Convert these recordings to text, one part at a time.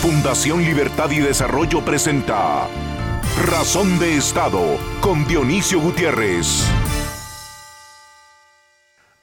Fundación Libertad y Desarrollo presenta Razón de Estado con Dionisio Gutiérrez.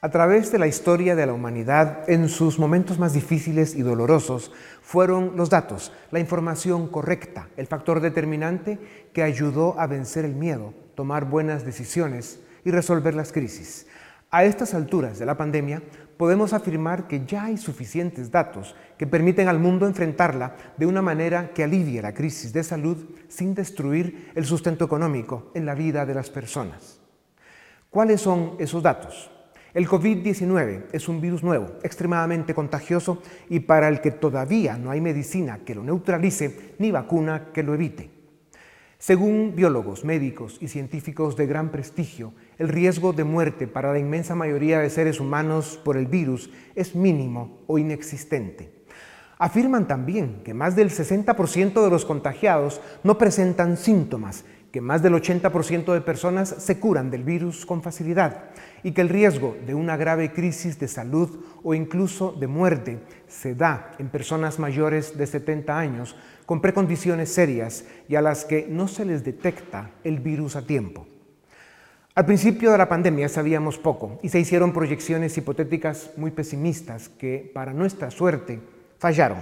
A través de la historia de la humanidad, en sus momentos más difíciles y dolorosos, fueron los datos, la información correcta, el factor determinante que ayudó a vencer el miedo, tomar buenas decisiones y resolver las crisis. A estas alturas de la pandemia, podemos afirmar que ya hay suficientes datos que permiten al mundo enfrentarla de una manera que alivie la crisis de salud sin destruir el sustento económico en la vida de las personas. ¿Cuáles son esos datos? El COVID-19 es un virus nuevo, extremadamente contagioso y para el que todavía no hay medicina que lo neutralice ni vacuna que lo evite. Según biólogos, médicos y científicos de gran prestigio, el riesgo de muerte para la inmensa mayoría de seres humanos por el virus es mínimo o inexistente. Afirman también que más del 60% de los contagiados no presentan síntomas, que más del 80% de personas se curan del virus con facilidad y que el riesgo de una grave crisis de salud o incluso de muerte se da en personas mayores de 70 años con precondiciones serias y a las que no se les detecta el virus a tiempo. Al principio de la pandemia sabíamos poco y se hicieron proyecciones hipotéticas muy pesimistas que, para nuestra suerte, fallaron.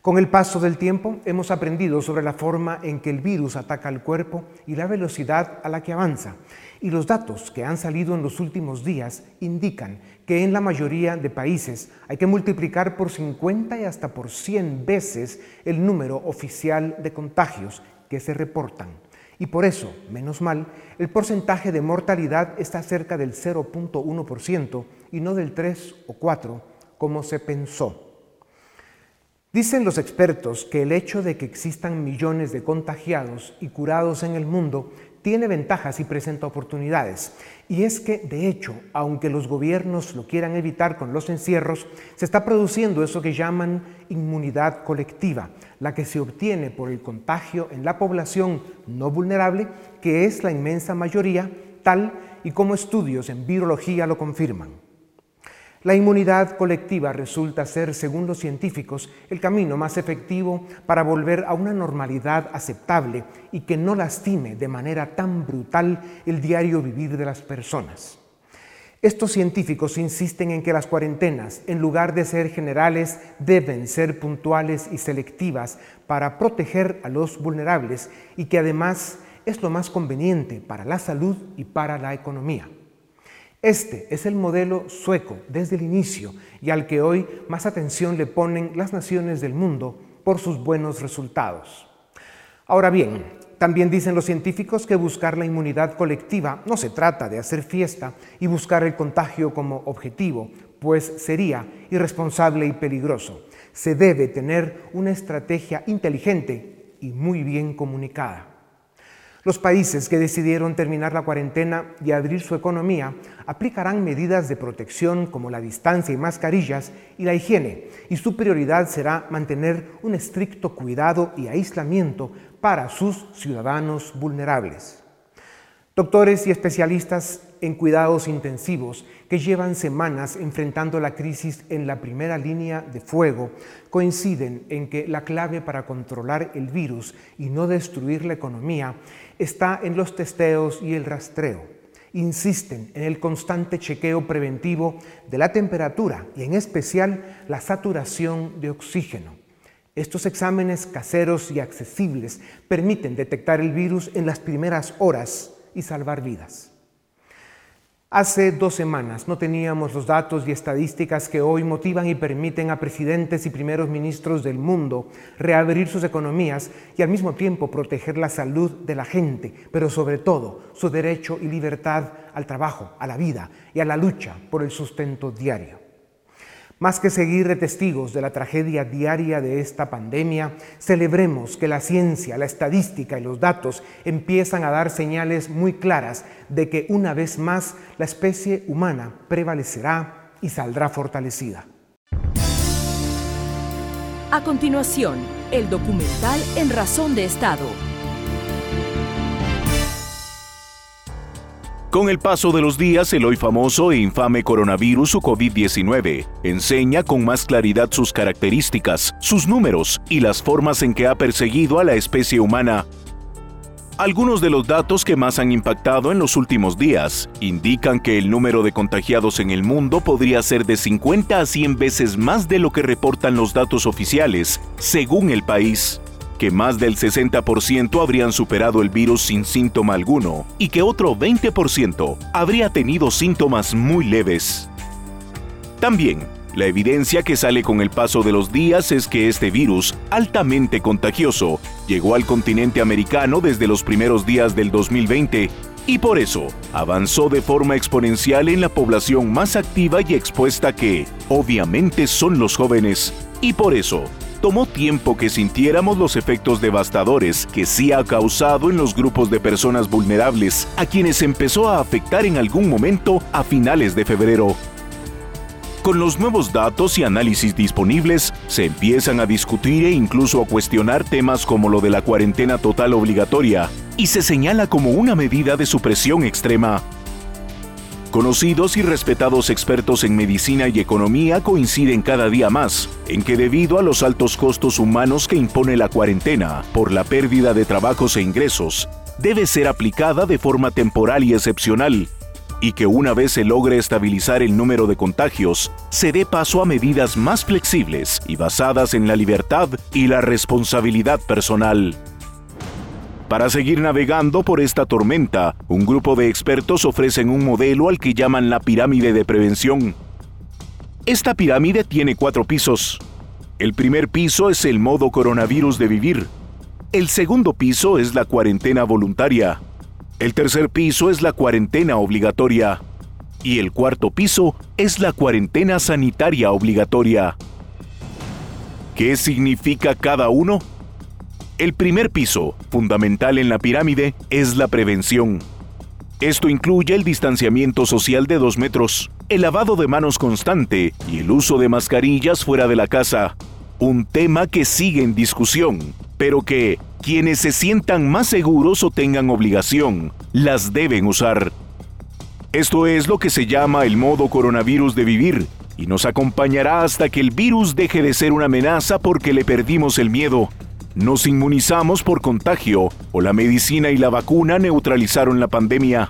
Con el paso del tiempo hemos aprendido sobre la forma en que el virus ataca al cuerpo y la velocidad a la que avanza. Y los datos que han salido en los últimos días indican que en la mayoría de países hay que multiplicar por 50 y hasta por 100 veces el número oficial de contagios que se reportan. Y por eso, menos mal, el porcentaje de mortalidad está cerca del 0.1% y no del 3 o 4 como se pensó. Dicen los expertos que el hecho de que existan millones de contagiados y curados en el mundo tiene ventajas y presenta oportunidades. Y es que, de hecho, aunque los gobiernos lo quieran evitar con los encierros, se está produciendo eso que llaman inmunidad colectiva, la que se obtiene por el contagio en la población no vulnerable, que es la inmensa mayoría, tal y como estudios en virología lo confirman. La inmunidad colectiva resulta ser, según los científicos, el camino más efectivo para volver a una normalidad aceptable y que no lastime de manera tan brutal el diario vivir de las personas. Estos científicos insisten en que las cuarentenas, en lugar de ser generales, deben ser puntuales y selectivas para proteger a los vulnerables y que además es lo más conveniente para la salud y para la economía. Este es el modelo sueco desde el inicio y al que hoy más atención le ponen las naciones del mundo por sus buenos resultados. Ahora bien, también dicen los científicos que buscar la inmunidad colectiva no se trata de hacer fiesta y buscar el contagio como objetivo, pues sería irresponsable y peligroso. Se debe tener una estrategia inteligente y muy bien comunicada. Los países que decidieron terminar la cuarentena y abrir su economía aplicarán medidas de protección como la distancia y mascarillas y la higiene, y su prioridad será mantener un estricto cuidado y aislamiento para sus ciudadanos vulnerables. Doctores y especialistas en cuidados intensivos que llevan semanas enfrentando la crisis en la primera línea de fuego coinciden en que la clave para controlar el virus y no destruir la economía está en los testeos y el rastreo. Insisten en el constante chequeo preventivo de la temperatura y en especial la saturación de oxígeno. Estos exámenes caseros y accesibles permiten detectar el virus en las primeras horas y salvar vidas. Hace dos semanas no teníamos los datos y estadísticas que hoy motivan y permiten a presidentes y primeros ministros del mundo reabrir sus economías y al mismo tiempo proteger la salud de la gente, pero sobre todo su derecho y libertad al trabajo, a la vida y a la lucha por el sustento diario. Más que seguir de testigos de la tragedia diaria de esta pandemia, celebremos que la ciencia, la estadística y los datos empiezan a dar señales muy claras de que una vez más la especie humana prevalecerá y saldrá fortalecida. A continuación, el documental En Razón de Estado Con el paso de los días, el hoy famoso e infame coronavirus o COVID-19 enseña con más claridad sus características, sus números y las formas en que ha perseguido a la especie humana. Algunos de los datos que más han impactado en los últimos días indican que el número de contagiados en el mundo podría ser de 50 a 100 veces más de lo que reportan los datos oficiales, según el país que más del 60% habrían superado el virus sin síntoma alguno y que otro 20% habría tenido síntomas muy leves. También, la evidencia que sale con el paso de los días es que este virus, altamente contagioso, llegó al continente americano desde los primeros días del 2020 y por eso avanzó de forma exponencial en la población más activa y expuesta que, obviamente, son los jóvenes. Y por eso, tomó tiempo que sintiéramos los efectos devastadores que sí ha causado en los grupos de personas vulnerables, a quienes empezó a afectar en algún momento a finales de febrero. Con los nuevos datos y análisis disponibles, se empiezan a discutir e incluso a cuestionar temas como lo de la cuarentena total obligatoria, y se señala como una medida de supresión extrema Conocidos y respetados expertos en medicina y economía coinciden cada día más en que debido a los altos costos humanos que impone la cuarentena por la pérdida de trabajos e ingresos, debe ser aplicada de forma temporal y excepcional, y que una vez se logre estabilizar el número de contagios, se dé paso a medidas más flexibles y basadas en la libertad y la responsabilidad personal. Para seguir navegando por esta tormenta, un grupo de expertos ofrecen un modelo al que llaman la pirámide de prevención. Esta pirámide tiene cuatro pisos. El primer piso es el modo coronavirus de vivir. El segundo piso es la cuarentena voluntaria. El tercer piso es la cuarentena obligatoria. Y el cuarto piso es la cuarentena sanitaria obligatoria. ¿Qué significa cada uno? El primer piso, fundamental en la pirámide, es la prevención. Esto incluye el distanciamiento social de dos metros, el lavado de manos constante y el uso de mascarillas fuera de la casa. Un tema que sigue en discusión, pero que quienes se sientan más seguros o tengan obligación, las deben usar. Esto es lo que se llama el modo coronavirus de vivir y nos acompañará hasta que el virus deje de ser una amenaza porque le perdimos el miedo nos inmunizamos por contagio o la medicina y la vacuna neutralizaron la pandemia.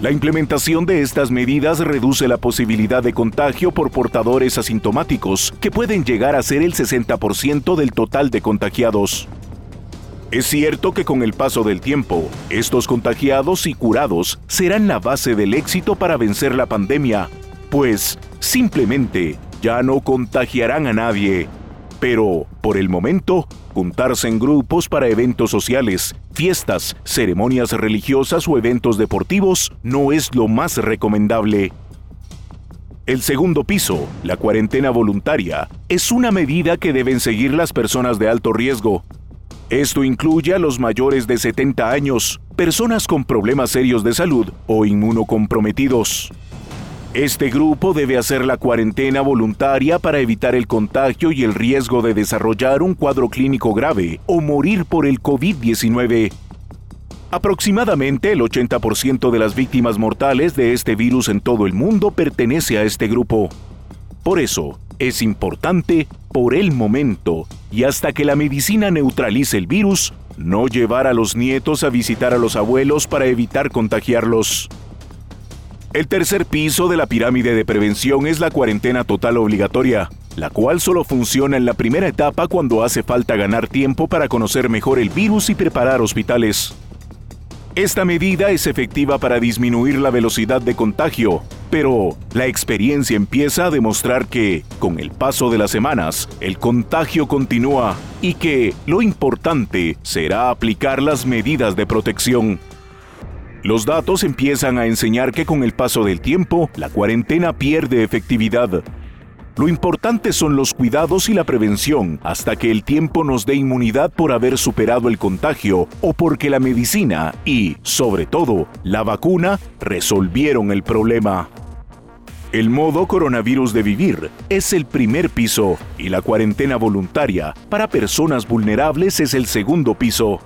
La implementación de estas medidas reduce la posibilidad de contagio por portadores asintomáticos, que pueden llegar a ser el 60% del total de contagiados. Es cierto que con el paso del tiempo, estos contagiados y curados serán la base del éxito para vencer la pandemia, pues simplemente ya no contagiarán a nadie. Pero, por el momento, juntarse en grupos para eventos sociales, fiestas, ceremonias religiosas o eventos deportivos no es lo más recomendable. El segundo piso, la cuarentena voluntaria, es una medida que deben seguir las personas de alto riesgo. Esto incluye a los mayores de 70 años, personas con problemas serios de salud o inmunocomprometidos. Este grupo debe hacer la cuarentena voluntaria para evitar el contagio y el riesgo de desarrollar un cuadro clínico grave o morir por el COVID-19. Aproximadamente el 80% de las víctimas mortales de este virus en todo el mundo pertenece a este grupo. Por eso, es importante, por el momento, y hasta que la medicina neutralice el virus, no llevar a los nietos a visitar a los abuelos para evitar contagiarlos. El tercer piso de la pirámide de prevención es la cuarentena total obligatoria, la cual solo funciona en la primera etapa cuando hace falta ganar tiempo para conocer mejor el virus y preparar hospitales. Esta medida es efectiva para disminuir la velocidad de contagio, pero la experiencia empieza a demostrar que, con el paso de las semanas, el contagio continúa y que lo importante será aplicar las medidas de protección. Los datos empiezan a enseñar que con el paso del tiempo, la cuarentena pierde efectividad. Lo importante son los cuidados y la prevención hasta que el tiempo nos dé inmunidad por haber superado el contagio o porque la medicina y, sobre todo, la vacuna resolvieron el problema. El modo coronavirus de vivir es el primer piso y la cuarentena voluntaria para personas vulnerables es el segundo piso.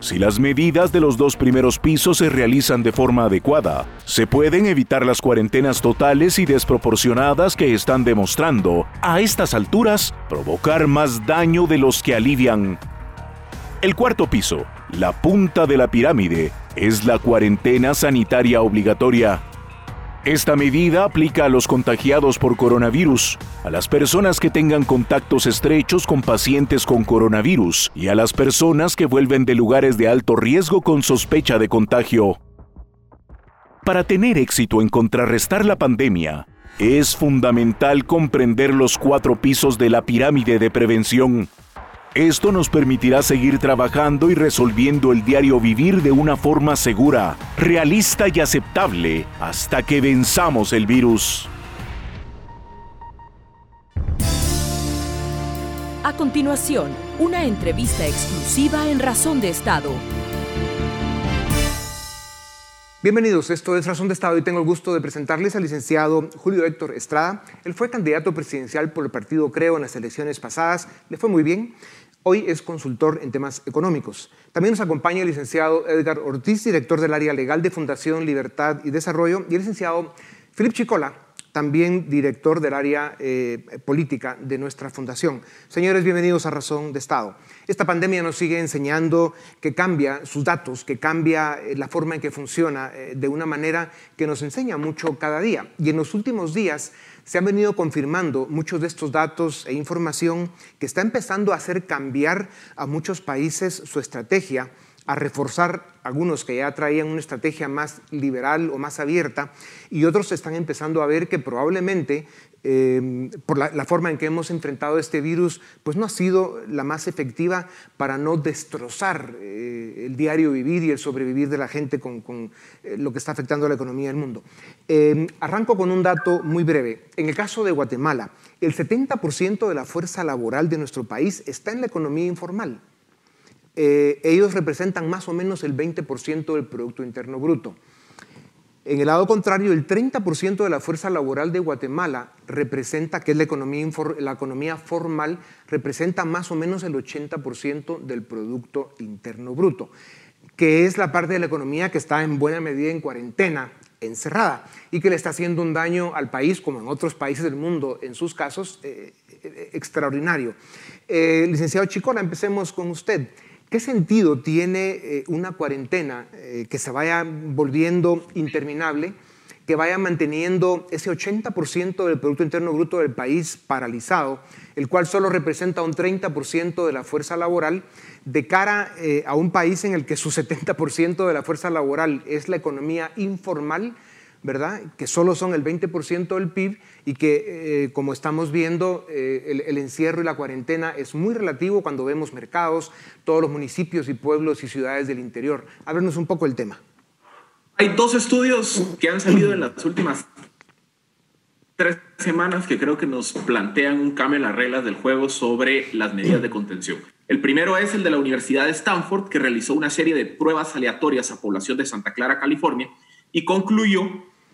Si las medidas de los dos primeros pisos se realizan de forma adecuada, se pueden evitar las cuarentenas totales y desproporcionadas que están demostrando, a estas alturas, provocar más daño de los que alivian. El cuarto piso, la punta de la pirámide, es la cuarentena sanitaria obligatoria. Esta medida aplica a los contagiados por coronavirus, a las personas que tengan contactos estrechos con pacientes con coronavirus y a las personas que vuelven de lugares de alto riesgo con sospecha de contagio. Para tener éxito en contrarrestar la pandemia, es fundamental comprender los cuatro pisos de la pirámide de prevención esto nos permitirá seguir trabajando y resolviendo el diario vivir de una forma segura, realista y aceptable hasta que venzamos el virus. A continuación, una entrevista exclusiva en Razón de Estado. Bienvenidos, esto es Razón de Estado y tengo el gusto de presentarles al licenciado Julio Héctor Estrada. Él fue candidato presidencial por el partido Creo en las elecciones pasadas, le fue muy bien Hoy es consultor en temas económicos. También nos acompaña el licenciado Edgar Ortiz, director del área legal de Fundación Libertad y Desarrollo, y el licenciado Philip Chicola, también director del área eh, política de nuestra fundación. Señores, bienvenidos a Razón de Estado. Esta pandemia nos sigue enseñando que cambia sus datos, que cambia eh, la forma en que funciona eh, de una manera que nos enseña mucho cada día. Y en los últimos días se han venido confirmando muchos de estos datos e información que está empezando a hacer cambiar a muchos países su estrategia, a reforzar algunos que ya traían una estrategia más liberal o más abierta y otros están empezando a ver que probablemente Em, por la, forma en que hemos enfrentado este virus, pues no ha sido la más efectiva para no destrozar eh, el diario vivir y el sobrevivir de la gente con, eh, lo que está afectando a la economía del mundo. Em, arranco con un dato muy breve. En el caso de Guatemala, el 70% de la fuerza laboral de nuestro país está en la economía informal. Eh, ellos representan más o menos el 20% del Producto Interno Bruto. En el lado contrario, el 30% de la fuerza laboral de Guatemala representa, que es la economía, la economía formal, representa más o menos el 80% del Producto Interno Bruto, que es la parte de la economía que está en buena medida en cuarentena, encerrada, y que le está haciendo un daño al país, como en otros países del mundo, en sus casos, eh, eh, extraordinario. Eh, licenciado Chicona, empecemos con usted. ¿Qué sentido tiene eh, una cuarentena eh, que se vaya volviendo interminable, que vaya manteniendo ese 80% del Producto Interno Bruto del país paralizado, el cual solo representa un 30% de la fuerza laboral, de cara eh, a un país en el que su 70% de la fuerza laboral es la economía informal? ¿Verdad? Que solo son el 20% del PIB y que, eh, como estamos viendo, eh, el, encierro y la cuarentena es muy relativo cuando vemos mercados, todos los municipios y pueblos y ciudades del interior. Háblenos un poco del tema. Hay dos estudios que han salido en las últimas tres semanas que creo que nos plantean un cambio en las reglas del juego sobre las medidas de contención. El primero es el de la Universidad de Stanford, que realizó una serie de pruebas aleatorias a población de Santa Clara, California, y concluyó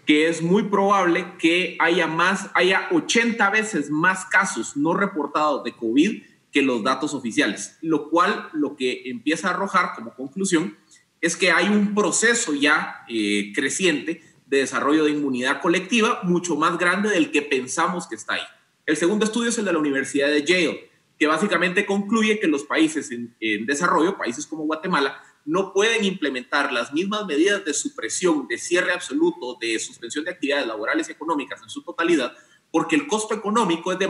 que es muy probable que haya más, haya 80 veces más casos no reportados de COVID que los datos oficiales, lo cual lo que empieza a arrojar como conclusión es que hay un proceso ya eh, creciente de desarrollo de inmunidad colectiva mucho más grande del que pensamos que está ahí. El segundo estudio es el de la Universidad de Yale, que básicamente concluye que los países en desarrollo, países como Guatemala, no pueden implementar las mismas medidas de supresión, de cierre absoluto, de suspensión de actividades laborales y económicas en su totalidad, porque el costo económico es de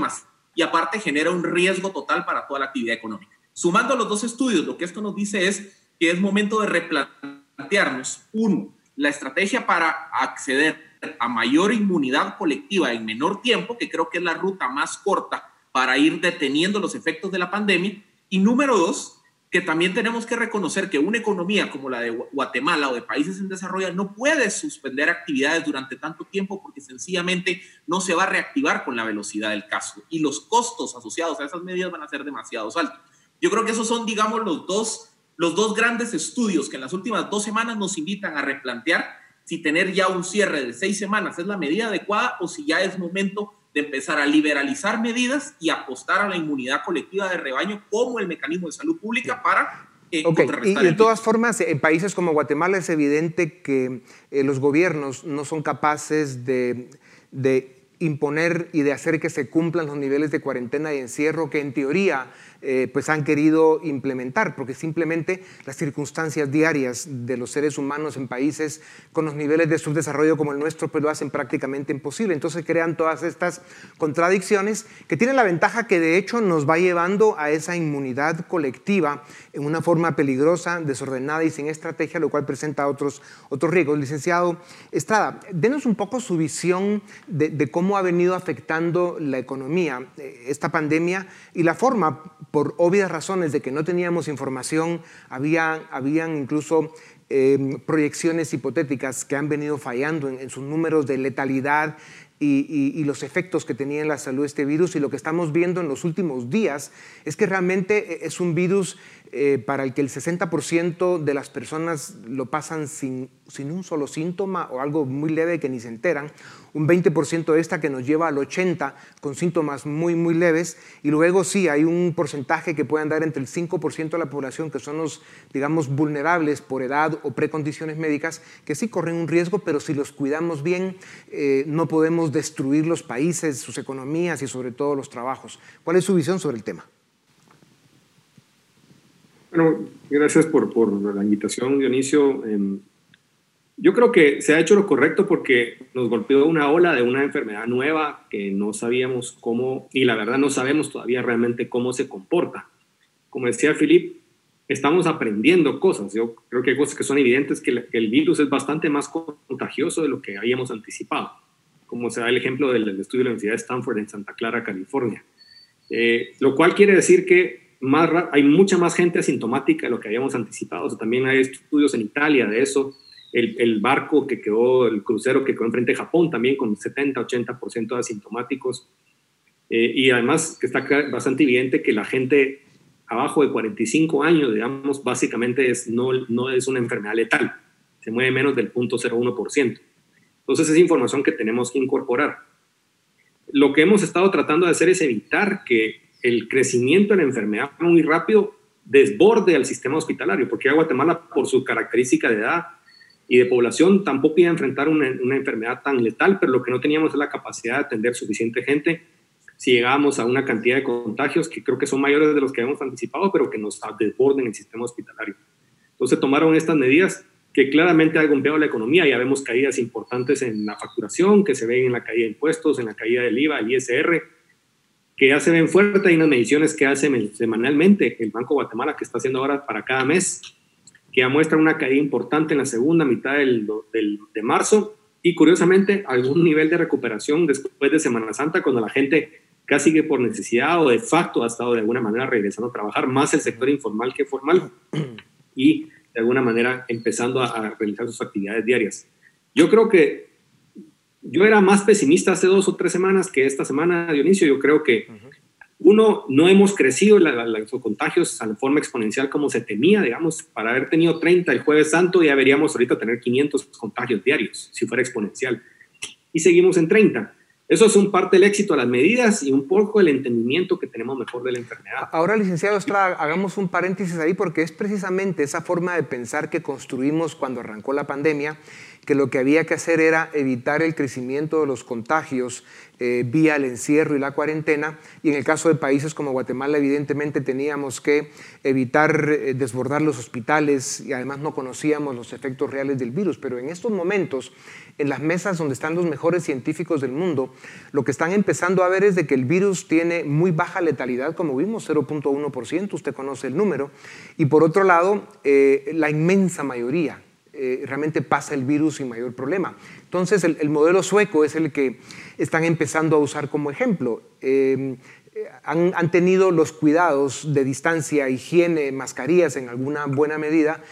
y aparte genera un riesgo total para toda la actividad económica. Sumando los dos estudios, lo que esto nos dice es que es momento de replantearnos, uno, la estrategia para acceder a mayor inmunidad colectiva en menor tiempo, que creo que es la ruta más corta para ir deteniendo los efectos de la pandemia, y número dos, que también tenemos que reconocer que una economía como la de Guatemala o de países en desarrollo no puede suspender actividades durante tanto tiempo porque sencillamente no se va a reactivar con la velocidad del caso y los costos asociados a esas medidas van a ser demasiado altos. Yo creo que esos son, digamos, los dos, los dos grandes estudios que en las últimas dos semanas nos invitan a replantear si tener ya un cierre de seis semanas es la medida adecuada o si ya es momento de empezar a liberalizar medidas y apostar a la inmunidad colectiva de rebaño como el mecanismo de salud pública para y, de todas formas, en países como Guatemala es evidente que eh, los gobiernos no son capaces de, de imponer y de hacer que se cumplan los niveles de cuarentena y encierro que en teoría eh, pues han querido implementar, porque simplemente las circunstancias diarias de los seres humanos en países con los niveles de subdesarrollo como el nuestro pues lo hacen prácticamente imposible. Entonces crean todas estas contradicciones que tienen la ventaja que de hecho nos va llevando a esa inmunidad colectiva en una forma peligrosa, desordenada y sin estrategia, lo cual presenta otros, otros riesgos. Licenciado Estrada, denos un poco su visión de, cómo ha venido afectando la economía eh, esta pandemia y la forma por obvias razones de que no teníamos información, había, habían incluso em, proyecciones hipotéticas que han venido fallando en, sus números de letalidad y, y, los efectos que tenía en la salud este virus. Y lo que estamos viendo en los últimos días es que realmente e, es un virus eh, para el que el 60% de las personas lo pasan sin, sin, un solo síntoma o algo muy leve que ni se enteran, un 20% de esta que nos lleva al 80% con síntomas muy, muy leves, y luego sí hay un porcentaje que puede andar entre el 5% de la población que son los, digamos, vulnerables por edad o precondiciones médicas, que sí corren un riesgo, pero si los cuidamos bien, eh, no podemos destruir los países, sus economías y sobre todo los trabajos. ¿Cuál es su visión sobre el tema? Bueno, gracias por, por la invitación, Dionisio. Em, yo creo que se ha hecho lo correcto porque nos golpeó una ola de una enfermedad nueva que no sabíamos cómo, y la verdad no sabemos todavía realmente cómo se comporta. Como decía Filip, estamos aprendiendo cosas. Yo creo que hay cosas que son evidentes, que, el virus es bastante más contagioso de lo que habíamos anticipado, como se da el ejemplo del, estudio de la Universidad de Stanford en Santa Clara, California. Eh, lo cual quiere decir que hay mucha más gente asintomática de lo que habíamos anticipado. también hay estudios en Italia de eso. El, barco que quedó, el crucero que quedó enfrente de Japón también con 70-80% de asintomáticos. Eh, y además que está bastante evidente que la gente abajo de 45 años, digamos, básicamente es, no, no es una enfermedad letal. Se mueve menos del 0.01%. Entonces es información que tenemos que incorporar. Lo que hemos estado tratando de hacer es evitar que el crecimiento de la enfermedad muy rápido desborde al sistema hospitalario, porque Guatemala, por su característica de edad y de población, tampoco iba a enfrentar una, enfermedad tan letal, pero lo que no teníamos es la capacidad de atender suficiente gente si llegábamos a una cantidad de contagios que creo que son mayores de los que habíamos anticipado, pero que nos desborden el sistema hospitalario. Entonces tomaron estas medidas que claramente han golpeado la economía. Ya vemos caídas importantes en la facturación, que se ven en la caída de impuestos, en la caída del IVA, el ISR, que ya se ven fuertes. Hay unas mediciones que hace semanalmente el Banco Guatemala, que está haciendo ahora para cada mes, que ya muestra una caída importante en la segunda mitad del, de marzo y curiosamente algún nivel de recuperación después de Semana Santa, cuando la gente casi que por necesidad o de facto ha estado de alguna manera regresando a trabajar, más el sector informal que formal y de alguna manera empezando a realizar sus actividades diarias. Yo creo que yo era más pesimista hace dos o tres semanas que esta semana, Dionisio. Yo creo que, uno, no hemos crecido los contagios a forma exponencial como se temía, digamos, para haber tenido 30 el jueves santo ya veríamos ahorita tener 500 contagios diarios, si fuera exponencial. Y seguimos en 30. Eso es un parte del éxito de las medidas y un poco el entendimiento que tenemos mejor de la enfermedad. Ahora, licenciado Estrada, hagamos un paréntesis ahí porque es precisamente esa forma de pensar que construimos cuando arrancó la pandemia que lo que había que hacer era evitar el crecimiento de los contagios eh, vía el encierro y la cuarentena. Y en el caso de países como Guatemala, evidentemente teníamos que evitar eh, desbordar los hospitales y además no conocíamos los efectos reales del virus. Pero en estos momentos, en las mesas donde están los mejores científicos del mundo, lo que están empezando a ver es de que el virus tiene muy baja letalidad, como vimos, 0.1%, usted conoce el número. Y por otro lado, eh, la inmensa mayoría, eh, realmente pasa el virus sin mayor problema. Entonces, el, modelo sueco es el que están empezando a usar como ejemplo. Eh, han, tenido los cuidados de distancia, higiene, mascarillas en alguna buena medida,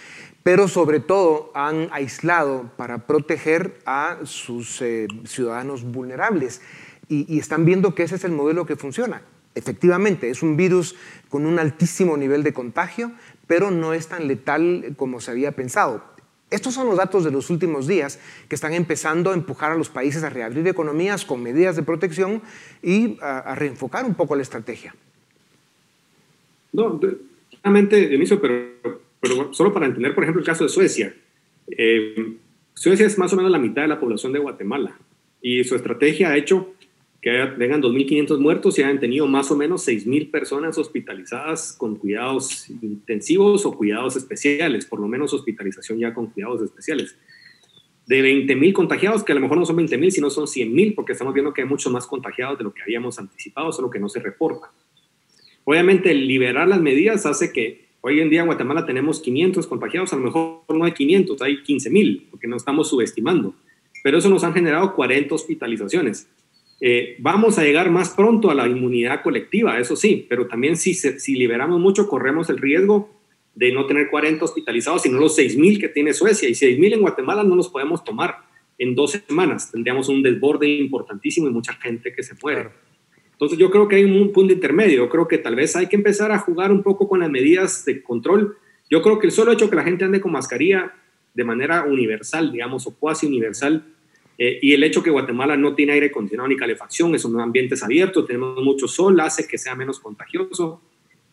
pero sobre todo han aislado para proteger a sus eh, ciudadanos vulnerables. Y están viendo que ese es el modelo que funciona. Efectivamente, es un virus con un altísimo nivel de contagio, pero no es tan letal como se había pensado. Estos son los datos de los últimos días que están empezando a empujar a los países a reabrir economías con medidas de protección y a, reenfocar un poco la estrategia. No, claramente, Dionisio, pero pero solo para entender, por ejemplo, el caso de Suecia. Eh, Suecia es más o menos la mitad de la población de Guatemala y su estrategia ha hecho que vengan 2.500 muertos y hayan tenido más o menos 6.000 personas hospitalizadas con cuidados intensivos o cuidados especiales, por lo menos hospitalización ya con cuidados especiales. De 20.000 contagiados, que a lo mejor no son 20.000, sino son 100.000, porque estamos viendo que hay muchos más contagiados de lo que habíamos anticipado, solo que no se reporta. Obviamente, liberar las medidas hace que hoy en día en Guatemala tenemos 500 contagiados, a lo mejor no hay 500, hay 15.000, porque no estamos subestimando. Pero eso nos han generado 40 hospitalizaciones eh, vamos a llegar más pronto a la inmunidad colectiva, eso sí, pero también si, si liberamos mucho, corremos el riesgo de no tener 40 hospitalizados, sino los 6.000 que tiene Suecia. Y 6.000 en Guatemala no los podemos tomar en dos semanas. Tendríamos un desborde importantísimo y mucha gente que se muere. Entonces yo creo que hay un punto intermedio. Yo creo que tal vez hay que empezar a jugar un poco con las medidas de control. Yo creo que el solo hecho que la gente ande con mascarilla de manera universal, digamos, o cuasi universal, eh, y el hecho que Guatemala no tiene aire acondicionado ni calefacción, es un ambiente abierto, tenemos mucho sol, hace que sea menos contagioso.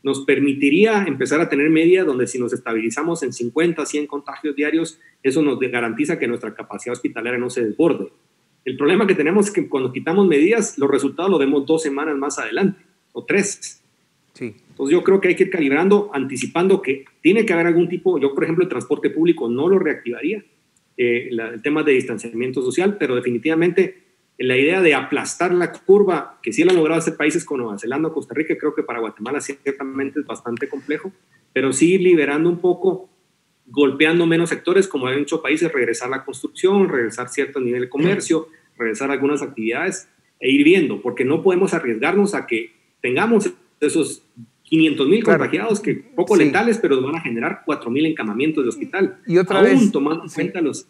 Nos permitiría empezar a tener media donde si nos estabilizamos en 50, 100 contagios diarios, eso nos garantiza que nuestra capacidad hospitalaria no se desborde. El problema que tenemos es que cuando quitamos medidas, los resultados los vemos dos semanas más adelante o tres. Sí. Entonces yo creo que hay que ir calibrando, anticipando que tiene que haber algún tipo, yo por ejemplo el transporte público no lo reactivaría, eh, tema de distanciamiento social, pero definitivamente la idea de aplastar la curva, que sí lo han logrado hacer países como Nueva Zelanda o Costa Rica, creo que para Guatemala ciertamente es bastante complejo, pero sí liberando un poco, golpeando menos sectores, como han hecho países, regresar la construcción, regresar cierto nivel de comercio, regresar algunas actividades e ir viendo, porque no podemos arriesgarnos a que tengamos esos 500 mil contagiados, que poco letales, pero van a generar 4 mil encamamientos de hospital. Y otra aún vez, tomando en cuenta los,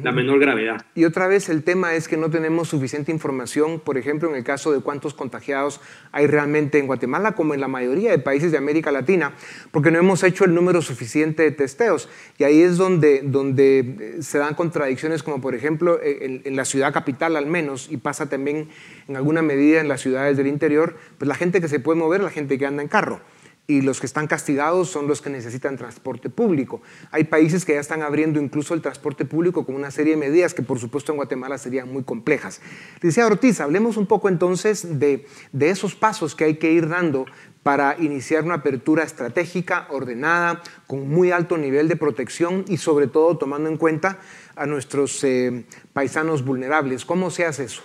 la menor gravedad. Y otra vez el tema es que no tenemos suficiente información, por ejemplo, en el caso de cuántos contagiados hay realmente en Guatemala, como en la mayoría de países de América Latina, porque no hemos hecho el número suficiente de testeos. Y ahí es donde, donde se dan contradicciones, como por ejemplo en, en la ciudad capital al menos, y pasa también en alguna medida en las ciudades del interior, pues la gente que se puede mover, la gente que anda en carro. Y los que están castigados son los que necesitan transporte público. Hay países que ya están abriendo incluso el transporte público con una serie de medidas que por supuesto en Guatemala serían muy complejas. Decía Ortiz, hablemos un poco entonces de, de esos pasos que hay que ir dando para iniciar una apertura estratégica, ordenada, con muy alto nivel de protección y sobre todo tomando en cuenta a nuestros eh, paisanos vulnerables. ¿Cómo se hace eso?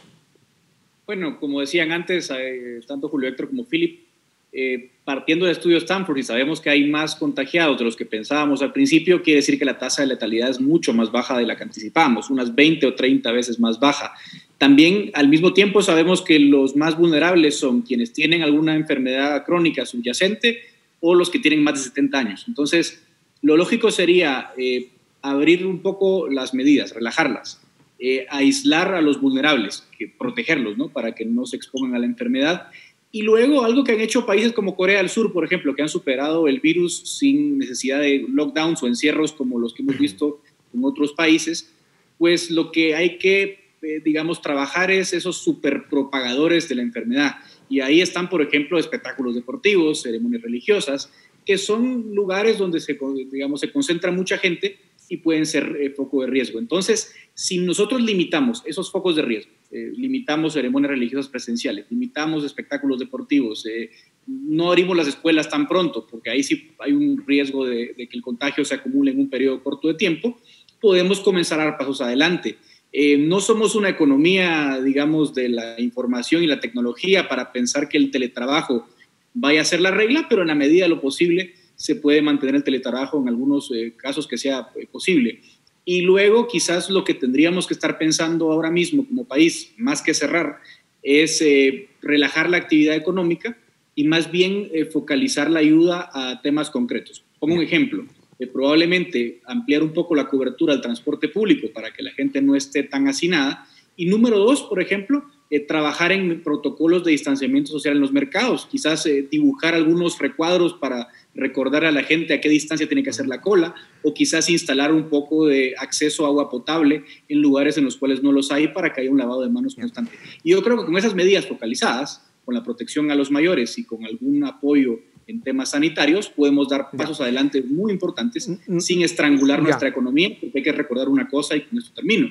Bueno, como decían antes, eh, tanto Julio Héctor como Philip, eh, partiendo del estudio Stanford y sabemos que hay más contagiados de los que pensábamos al principio, quiere decir que la tasa de letalidad es mucho más baja de la que anticipábamos, unas 20 o 30 veces más baja. También al mismo tiempo sabemos que los más vulnerables son quienes tienen alguna enfermedad crónica subyacente o los que tienen más de 70 años. Entonces, lo lógico sería eh, abrir un poco las medidas, relajarlas eh, aislar a los vulnerables, protegerlos, ¿no? Para que no se expongan a la enfermedad. Y luego algo que han hecho países como Corea del Sur, por ejemplo, que han superado el virus sin necesidad de lockdowns o encierros como los que hemos visto en otros países, pues lo que hay que, eh, digamos, trabajar es esos superpropagadores de la enfermedad. Y ahí están, por ejemplo, espectáculos deportivos, ceremonias religiosas, que son lugares donde se, digamos, se concentra mucha gente y pueden ser eh, foco de riesgo. Entonces, si nosotros limitamos esos focos de riesgo, eh, limitamos ceremonias religiosas presenciales, limitamos espectáculos deportivos, eh, no abrimos las escuelas tan pronto, porque ahí sí hay un riesgo de, que el contagio se acumule en un periodo corto de tiempo, podemos comenzar a dar pasos adelante. no somos una economía, digamos, de la información y la tecnología para pensar que el teletrabajo vaya a ser la regla, pero en la medida de lo posible se puede mantener el teletrabajo en algunos eh, casos que sea eh, posible. Y luego quizás lo que tendríamos que estar pensando ahora mismo como país, más que cerrar, es eh, relajar la actividad económica y más bien focalizar la ayuda a temas concretos. Pongo un ejemplo, probablemente ampliar un poco la cobertura al transporte público para que la gente no esté tan hacinada. Y número dos, por ejemplo, trabajar en protocolos de distanciamiento social en los mercados, quizás dibujar algunos recuadros para recordar a la gente a qué distancia tiene que hacer la cola, o quizás instalar un poco de acceso a agua potable en lugares en los cuales no los hay para que haya un lavado de manos constante. Y yo creo que con esas medidas focalizadas, con la protección a los mayores y con algún apoyo en temas sanitarios, podemos dar pasos adelante muy importantes sin estrangular nuestra economía, porque hay que recordar una cosa y con esto termino.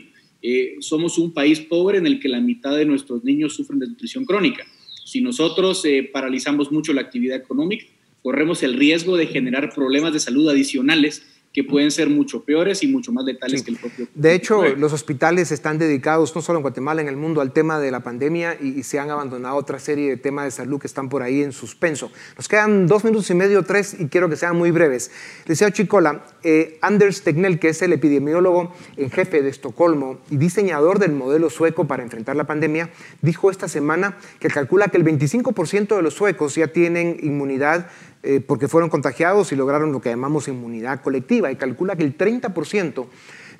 Eh, somos un país pobre en el que la mitad de nuestros niños sufren de nutrición crónica. Si nosotros eh, paralizamos mucho la actividad económica, corremos el riesgo de generar problemas de salud adicionales que pueden ser mucho peores y mucho más letales que el propio. De hecho, los hospitales están dedicados, no solo en Guatemala, en el mundo, al tema de la pandemia y, se han abandonado otra serie de temas de salud que están por ahí en suspenso. Nos quedan dos minutos y medio, tres, y quiero que sean muy breves. Decía Chicola, eh, Anders Tegnell, que es el epidemiólogo en jefe de Estocolmo y diseñador del modelo sueco para enfrentar la pandemia, dijo esta semana que calcula que el 25% de los suecos ya tienen inmunidad eh, porque fueron contagiados y lograron lo que llamamos inmunidad colectiva. Y calcula que el 30%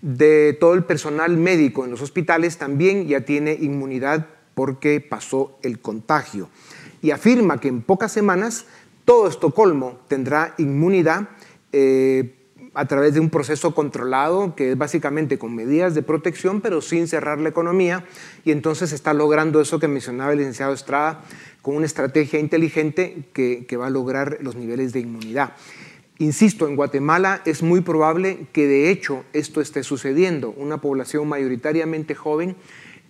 de todo el personal médico en los hospitales también ya tiene inmunidad porque pasó el contagio. Y afirma que en pocas semanas todo Estocolmo tendrá inmunidad eh, a través de un proceso controlado que es básicamente con medidas de protección pero sin cerrar la economía y entonces está logrando eso que mencionaba el licenciado Estrada, con una estrategia inteligente que, va a lograr los niveles de inmunidad. Insisto, en Guatemala es muy probable que de hecho esto esté sucediendo. Una población mayoritariamente joven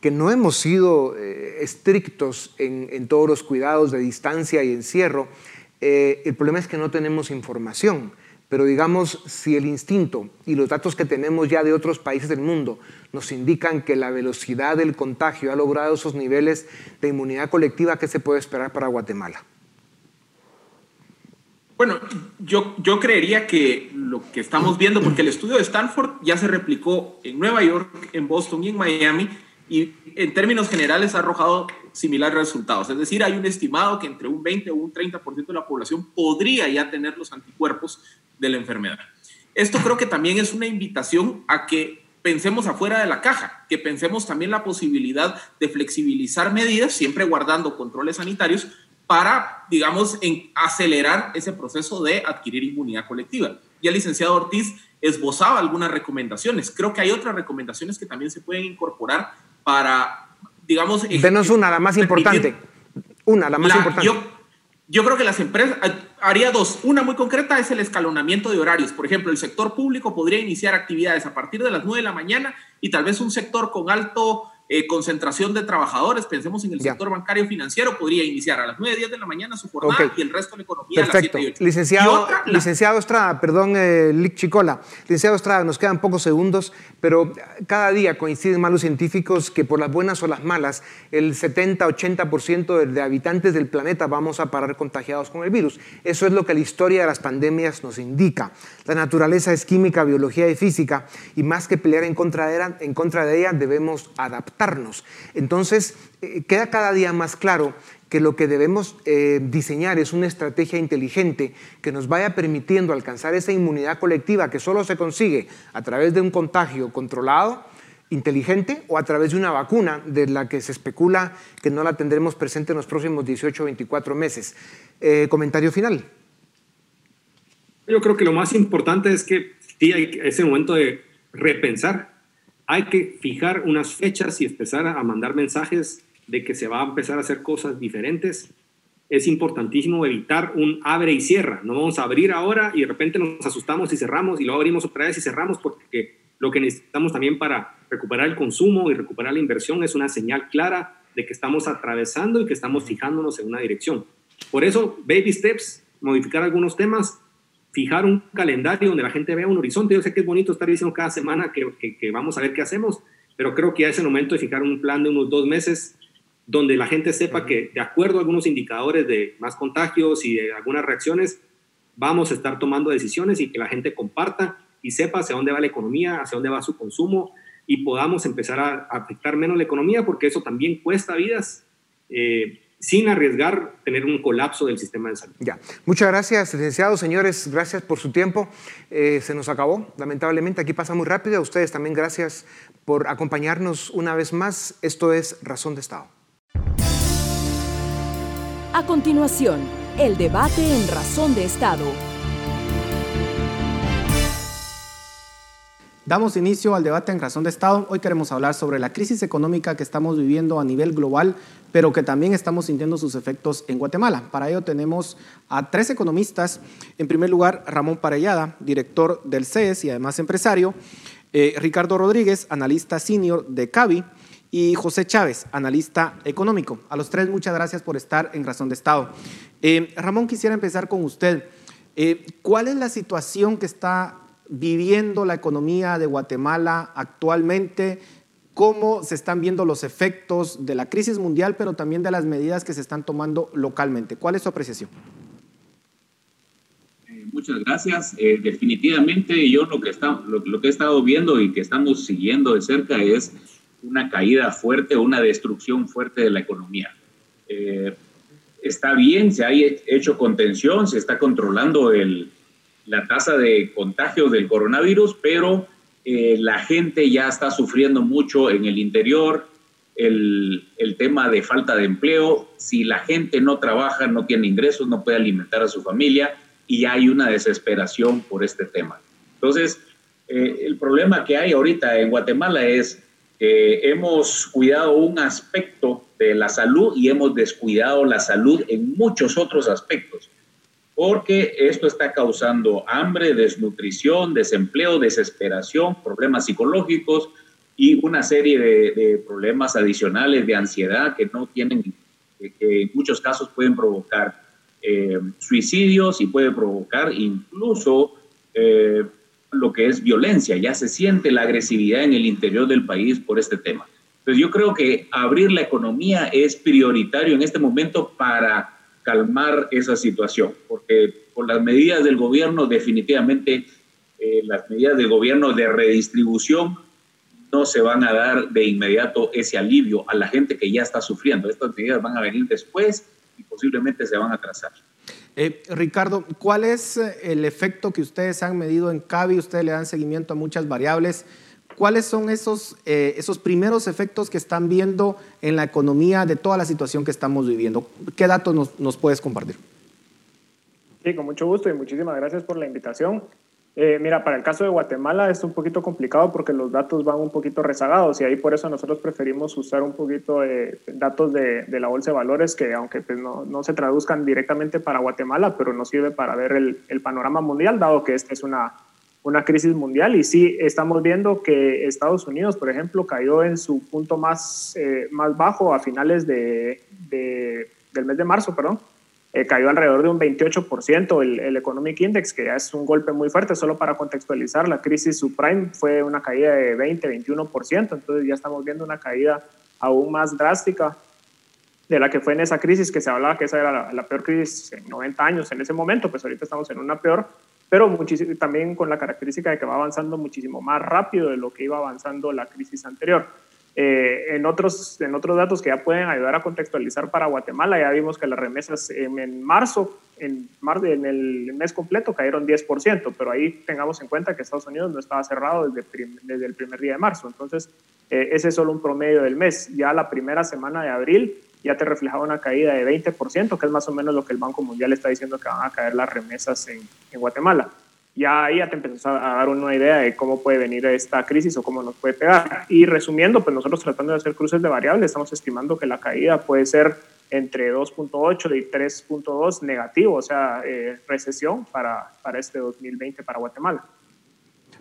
que no hemos sido eh, estrictos en, todos los cuidados de distancia y encierro. Eh, el problema es que no tenemos información. Pero digamos, si el instinto y los datos que tenemos ya de otros países del mundo nos indican que la velocidad del contagio ha logrado esos niveles de inmunidad colectiva, ¿qué se puede esperar para Guatemala? Bueno, yo, yo creería que lo que estamos viendo, porque el estudio de Stanford ya se replicó en Nueva York, en Boston y en Miami, y en términos generales ha arrojado similares resultados. Es decir, hay un estimado que entre un 20 o un 30% de la población podría ya tener los anticuerpos de la enfermedad. Esto creo que también es una invitación a que pensemos afuera de la caja, que pensemos también la posibilidad de flexibilizar medidas, siempre guardando controles sanitarios, para, digamos, en acelerar ese proceso de adquirir inmunidad colectiva. Ya el licenciado Ortiz esbozaba algunas recomendaciones. Creo que hay otras recomendaciones que también se pueden incorporar para, digamos... Denos una, la más importante. Una, la más importante. Yo creo que las empresas, haría dos. Una muy concreta es el escalonamiento de horarios. Por ejemplo, el sector público podría iniciar actividades a partir de las 9 de la mañana y tal vez un sector con alto eh, concentración de trabajadores, pensemos en el sector bancario financiero, podría iniciar a las 9, 10 de la mañana su jornada y el resto de la economía a las 7 y 8. Licenciado, licenciado Estrada, perdón, eh, Lic Chicola. Licenciado Estrada, nos quedan pocos segundos, pero cada día coinciden más los científicos que por las buenas o las malas, el 70-80% de, de habitantes del planeta vamos a parar contagiados con el virus. Eso es lo que la historia de las pandemias nos indica. La naturaleza es química, biología y física, y más que pelear en contra de en contra de ella debemos adaptar entonces, eh, queda cada día más claro que lo que debemos eh, diseñar es una estrategia inteligente que nos vaya permitiendo alcanzar esa inmunidad colectiva que solo se consigue a través de un contagio controlado, inteligente o a través de una vacuna de la que se especula que no la tendremos presente en los próximos 18 o 24 meses. Eh, comentario final. Yo creo que lo más importante es que sí hay ese momento de repensar hay que fijar unas fechas y empezar a mandar mensajes de que se va a empezar a hacer cosas diferentes. Es importantísimo evitar un abre y cierra. No vamos a abrir ahora y de repente nos asustamos y cerramos y luego abrimos otra vez y cerramos porque lo que necesitamos también para recuperar el consumo y recuperar la inversión es una señal clara de que estamos atravesando y que estamos fijándonos en una dirección. Por eso, baby steps, modificar algunos temas, fijar un calendario donde la gente vea un horizonte. Yo sé que es bonito estar diciendo cada semana que, que, vamos a ver qué hacemos, pero creo que ya es el momento de fijar un plan de unos dos meses donde la gente sepa que de acuerdo a algunos indicadores de más contagios y de algunas reacciones, vamos a estar tomando decisiones y que la gente comparta y sepa hacia dónde va la economía, hacia dónde va su consumo y podamos empezar a, afectar menos la economía porque eso también cuesta vidas. Eh, sin arriesgar tener un colapso del sistema de salud. Ya. Muchas gracias, licenciado. Señores, gracias por su tiempo. Eh, se nos acabó, lamentablemente. Aquí pasa muy rápido. A ustedes también gracias por acompañarnos una vez más. Esto es Razón de Estado. A continuación, el debate en Razón de Estado. Damos inicio al debate en Razón de Estado. Hoy queremos hablar sobre la crisis económica que estamos viviendo a nivel global pero que también estamos sintiendo sus efectos en Guatemala. Para ello tenemos a tres economistas. En primer lugar, Ramón Parellada, director del CES y además empresario. Eh, Ricardo Rodríguez, analista senior de CAVI. Y José Chávez, analista económico. A los tres, muchas gracias por estar en Razón de Estado. Eh, Ramón, quisiera empezar con usted. Eh, ¿Cuál es la situación que está viviendo la economía de Guatemala actualmente? ¿Cómo se están viendo los efectos de la crisis mundial, pero también de las medidas que se están tomando localmente? ¿Cuál es su apreciación? Eh, muchas gracias. Eh, definitivamente yo lo que, está, lo, que he estado viendo y que estamos siguiendo de cerca es una caída fuerte, una destrucción fuerte de la economía. Eh, está bien, se ha hecho contención, se está controlando el, la tasa de contagio del coronavirus, pero eh, la gente ya está sufriendo mucho en el interior, el, tema de falta de empleo, si la gente no trabaja, no tiene ingresos, no puede alimentar a su familia y hay una desesperación por este tema. Entonces, eh, el problema que hay ahorita en Guatemala es que hemos cuidado un aspecto de la salud y hemos descuidado la salud en muchos otros aspectos porque esto está causando hambre, desnutrición, desempleo, desesperación, problemas psicológicos y una serie de, problemas adicionales de ansiedad que no tienen, que en muchos casos pueden provocar eh, suicidios y puede provocar incluso eh, lo que es violencia. Ya se siente la agresividad en el interior del país por este tema. Entonces yo creo que abrir la economía es prioritario en este momento para calmar esa situación, porque por las medidas del gobierno, definitivamente eh, las medidas del gobierno de redistribución no se van a dar de inmediato ese alivio a la gente que ya está sufriendo. Estas medidas van a venir después y posiblemente se van a trazar. Eh, Ricardo, ¿cuál es eh, el efecto que ustedes han medido en CAVI? Ustedes le dan seguimiento a muchas variables. ¿Cuáles son esos, eh, esos primeros efectos que están viendo en la economía de toda la situación que estamos viviendo? ¿Qué datos nos, nos puedes compartir? Sí, con mucho gusto y muchísimas gracias por la invitación. Eh, mira, para el caso de Guatemala es un poquito complicado porque los datos van un poquito rezagados y ahí por eso nosotros preferimos usar un poquito de datos de, de la Bolsa de Valores que aunque pues, no, no, se traduzcan directamente para Guatemala, pero nos sirve para ver el, el panorama mundial, dado que esta es una, una crisis mundial y sí estamos viendo que Estados Unidos, por ejemplo, cayó en su punto más, eh, más bajo a finales de, del mes de marzo, perdón. Eh, cayó alrededor de un 28% el, el Economic Index, que ya es un golpe muy fuerte. Solo para contextualizar, la crisis subprime fue una caída de 20-21%, entonces ya estamos viendo una caída aún más drástica de la que fue en esa crisis, que se hablaba que esa era la, la peor crisis en 90 años en ese momento, pues ahorita estamos en una peor pero también con la característica de que va avanzando muchísimo más rápido de lo que iba avanzando la crisis anterior. Eh, en, otros, en otros datos que ya pueden ayudar a contextualizar para Guatemala, ya vimos que las remesas en, marzo, en, marzo, en el mes completo cayeron 10%, pero ahí tengamos en cuenta que Estados Unidos no estaba cerrado desde, desde el primer día de marzo, entonces eh, ese es solo un promedio del mes. Ya la primera semana de abril ya te reflejaba una caída de 20%, que es más o menos lo que el Banco Mundial está diciendo que van a caer las remesas en, en Guatemala. Ya ahí ya te empezó a dar una idea de cómo puede venir esta crisis o cómo nos puede pegar. Y resumiendo, pues nosotros tratando de hacer cruces de variables, estamos estimando que la caída puede ser entre 2.8 y 3.2 negativo, o sea, eh, recesión para, para este 2020 para Guatemala.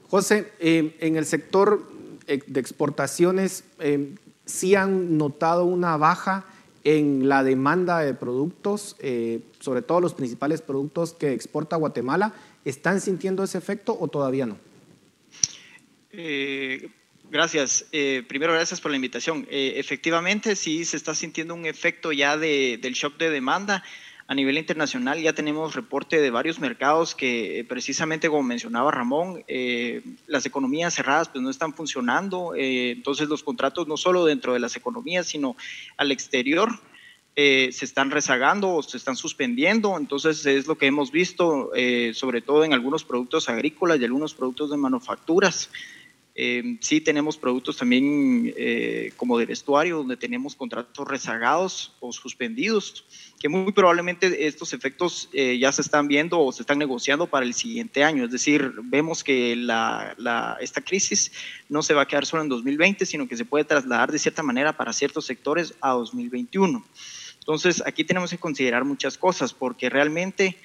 José, eh, en el sector eh, de exportaciones, eh, ¿sí han notado una baja en la demanda de productos, eh, sobre todo los principales productos que exporta Guatemala, ¿están sintiendo ese efecto o todavía no? Eh, gracias. Eh, primero, gracias por la invitación. Efectivamente, sí se está sintiendo un efecto ya de, del shock de demanda a nivel internacional ya tenemos reporte de varios mercados que eh, precisamente como mencionaba Ramón, eh, las economías cerradas pues no están funcionando, eh, entonces los contratos no solo dentro de las economías, sino al exterior se están rezagando o se están suspendiendo, entonces es lo que hemos visto sobre todo en algunos productos agrícolas y algunos productos de manufacturas. Eh, sí tenemos productos también eh, como de vestuario, donde tenemos contratos rezagados o suspendidos, que muy probablemente estos efectos eh, ya se están viendo o se están negociando para el siguiente año. Es decir, vemos que la, esta crisis no se va a quedar solo en 2020, sino que se puede trasladar de cierta manera para ciertos sectores a 2021. Entonces, aquí tenemos que considerar muchas cosas, porque realmente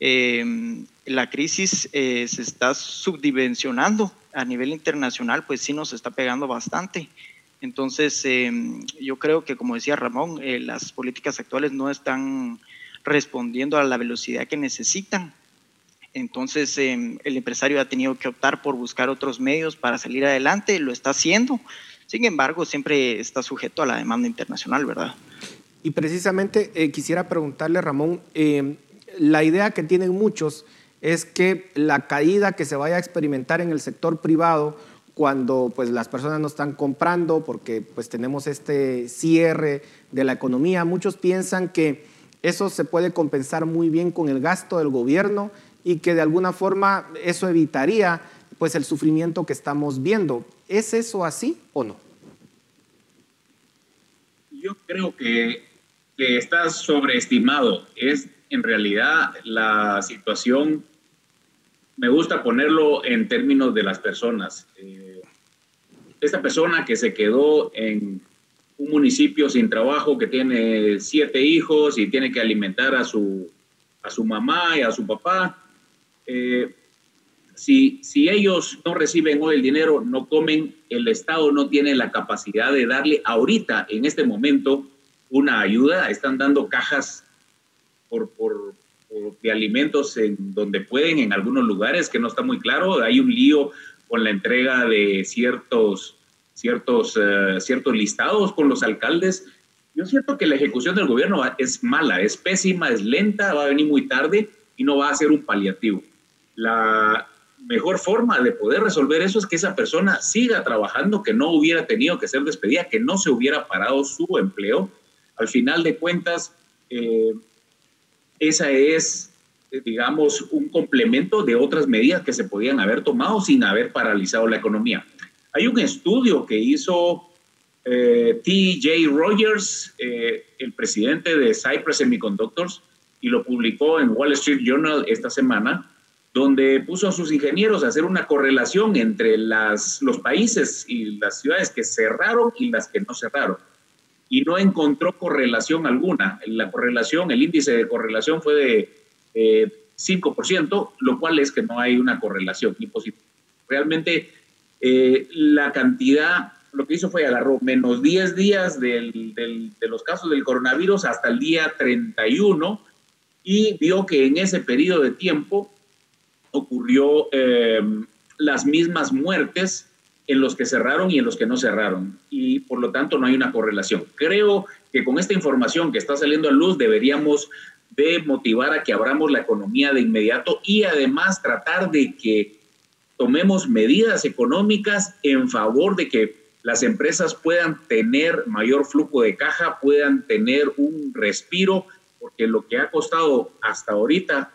la crisis se está subdimensionando a nivel internacional, pues sí nos está pegando bastante. Entonces, em, yo creo que, como decía Ramón, eh, las políticas actuales no están respondiendo a la velocidad que necesitan. Entonces, el empresario ha tenido que optar por buscar otros medios para salir adelante, lo está haciendo. Sin embargo, siempre está sujeto a la demanda internacional, ¿verdad? Y precisamente eh, quisiera preguntarle, Ramón, la idea que tienen muchos es que la caída que se vaya a experimentar en el sector privado cuando pues las personas no están comprando porque pues tenemos este cierre de la economía, muchos piensan que eso se puede compensar muy bien con el gasto del gobierno y que de alguna forma eso evitaría pues el sufrimiento que estamos viendo. ¿Es eso así o no? Yo creo que, que está sobreestimado. Es en realidad la situación me gusta ponerlo en términos de las personas. Eh, esta persona que se quedó en un municipio sin trabajo, que tiene siete hijos y tiene que alimentar a su, a su mamá y a su papá, eh, si, si ellos no reciben hoy el dinero, no comen, el Estado no tiene la capacidad de darle ahorita, en este momento, una ayuda. Están dando cajas por, por, de alimentos en donde pueden, en algunos lugares, que no está muy claro. Hay un lío con la entrega de ciertos, ciertos, eh, ciertos listados con los alcaldes. Yo siento que la ejecución del gobierno es mala, es pésima, es lenta, va a venir muy tarde y no va a ser un paliativo. La mejor forma de poder resolver eso es que esa persona siga trabajando, que no hubiera tenido que ser despedida, que no se hubiera parado su empleo. Al final de cuentas, eh, esa es, eh, digamos, un complemento de otras medidas que se podían haber tomado sin haber paralizado la economía. Hay un estudio que hizo eh, T.J. Rogers, eh, el presidente de Cypress Semiconductors, y lo publicó en Wall Street Journal esta semana, donde puso a sus ingenieros a hacer una correlación entre las, los países y las ciudades que cerraron y las que no cerraron y no encontró correlación alguna. La correlación, el índice de correlación fue de 5%, lo cual es que no hay una correlación ni positiva. Realmente eh, la cantidad, lo que hizo fue agarró menos 10 días de los casos del coronavirus hasta el día 31 y vio que en ese periodo de tiempo ocurrió eh, las mismas muertes en los que cerraron y en los que no cerraron. Y por lo tanto no hay una correlación. Creo que con esta información que está saliendo a luz deberíamos de motivar a que abramos la economía de inmediato y además tratar de que tomemos medidas económicas en favor de que las empresas puedan tener mayor flujo de caja, puedan tener un respiro, porque lo que ha costado hasta ahorita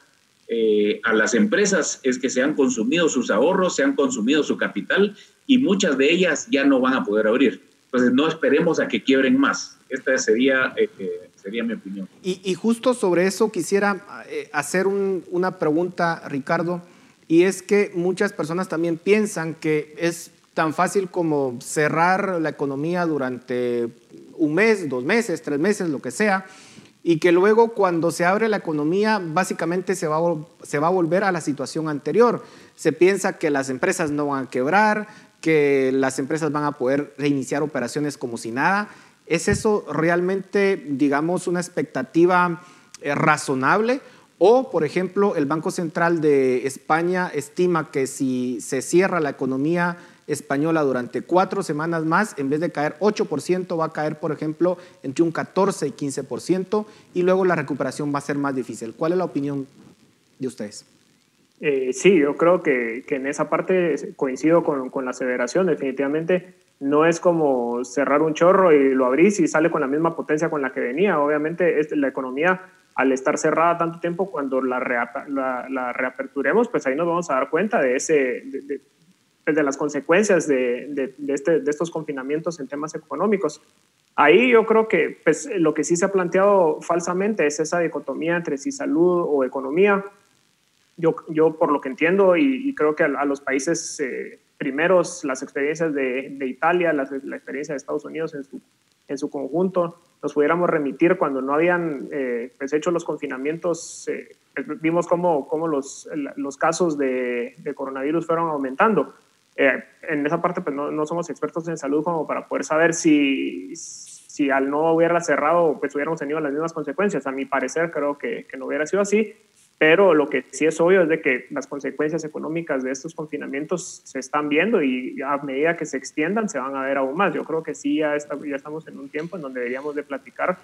eh, a las empresas es que se han consumido sus ahorros, se han consumido su capital y muchas de ellas ya no van a poder abrir. Entonces no esperemos a que quiebren más. Esta sería, eh, eh, sería mi opinión. Y, justo sobre eso quisiera hacer una pregunta, Ricardo, y es que muchas personas también piensan que es tan fácil como cerrar la economía durante un mes, dos meses, tres meses, lo que sea, y que luego cuando se abre la economía básicamente se va, se va a volver a la situación anterior. Se piensa que las empresas no van a quebrar, que las empresas van a poder reiniciar operaciones como si nada. ¿Es eso realmente, digamos, una expectativa eh, razonable? O, por ejemplo, el Banco Central de España estima que si se cierra la economía española durante cuatro semanas más, en vez de caer 8%, va a caer, por ejemplo, entre un 14 y 15%, y luego la recuperación va a ser más difícil. ¿Cuál es la opinión de ustedes? Eh, sí, yo creo que, que, en esa parte coincido con, con, la aseveración. Definitivamente no es como cerrar un chorro y lo abrís y sale con la misma potencia con la que venía. Obviamente es, la economía, al estar cerrada tanto tiempo, cuando la, la, la, reaperturemos, pues ahí nos vamos a dar cuenta de ese, pues, de las consecuencias de, de, este, de, estos confinamientos en temas económicos. Ahí yo creo que pues, lo que sí se ha planteado falsamente es esa dicotomía entre si salud o economía. Yo, yo por lo que entiendo y, creo que a, los países eh, primeros, las experiencias de, de Italia, la, la, experiencia de Estados Unidos en su, en su conjunto, nos pudiéramos remitir cuando no habían eh, pues, hecho los confinamientos, eh, pues, vimos cómo, cómo los, los casos de, de, coronavirus fueron aumentando. Eh, en esa parte pues no, no, somos expertos en salud como para poder saber si, si al no hubiera cerrado pues hubiéramos tenido las mismas consecuencias. A mi parecer creo que, que no hubiera sido así, pero lo que sí es obvio es de que las consecuencias económicas de estos confinamientos se están viendo y a medida que se extiendan se van a ver aún más. Yo creo que sí ya, ya estamos en un tiempo en donde deberíamos de platicar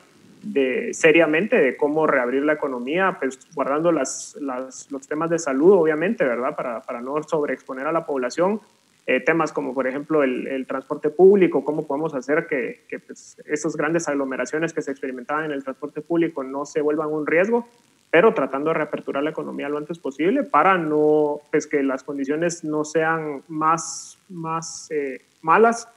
de, seriamente de cómo reabrir la economía, pues guardando las, las, los temas de salud, obviamente, ¿verdad? Para, para no sobreexponer a la población. Eh, temas como, por ejemplo, el, el, transporte público, cómo podemos hacer que, que pues, esas grandes aglomeraciones que se experimentaban en el transporte público no se vuelvan un riesgo pero tratando de reaperturar la economía lo antes posible para no, pues que las condiciones no sean más, más eh, malas,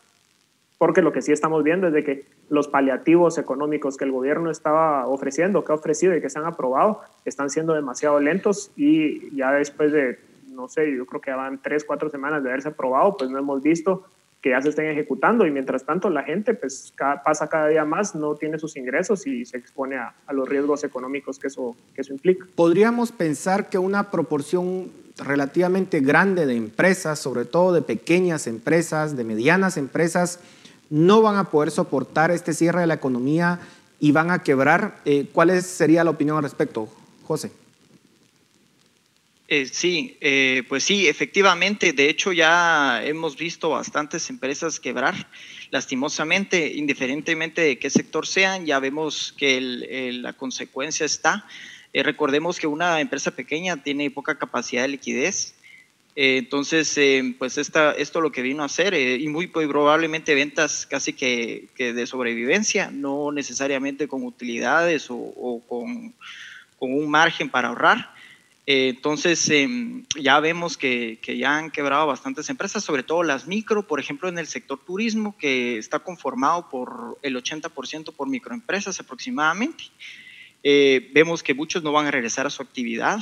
porque lo que sí estamos viendo es de que los paliativos económicos que el gobierno estaba ofreciendo, que ha ofrecido y que se han aprobado, están siendo demasiado lentos y ya después de, no sé, yo creo que van tres, cuatro semanas de haberse aprobado, pues no hemos visto que ya se estén ejecutando y mientras tanto la gente pues pasa cada día más, no tiene sus ingresos y se expone a, a, los riesgos económicos que eso, que eso implica. Podríamos pensar que una proporción relativamente grande de empresas, sobre todo de pequeñas empresas, de medianas empresas, no van a poder soportar este cierre de la economía y van a quebrar. Eh, ¿Cuál sería la opinión al respecto, José? Eh, sí, eh, pues sí, efectivamente. De hecho, ya hemos visto bastantes empresas quebrar. Lastimosamente, indiferentemente de qué sector sean, ya vemos que la consecuencia está. Eh, recordemos que una empresa pequeña tiene poca capacidad de liquidez. entonces, pues esta, esto lo que vino a hacer, y muy, probablemente ventas casi que, de sobrevivencia, no necesariamente con utilidades o, con, con un margen para ahorrar. Eh, entonces, em, ya vemos que, ya han quebrado bastantes empresas, sobre todo las micro, por ejemplo, en el sector turismo, que está conformado por el 80% por microempresas aproximadamente. Eh, vemos que muchos no van a regresar a su actividad.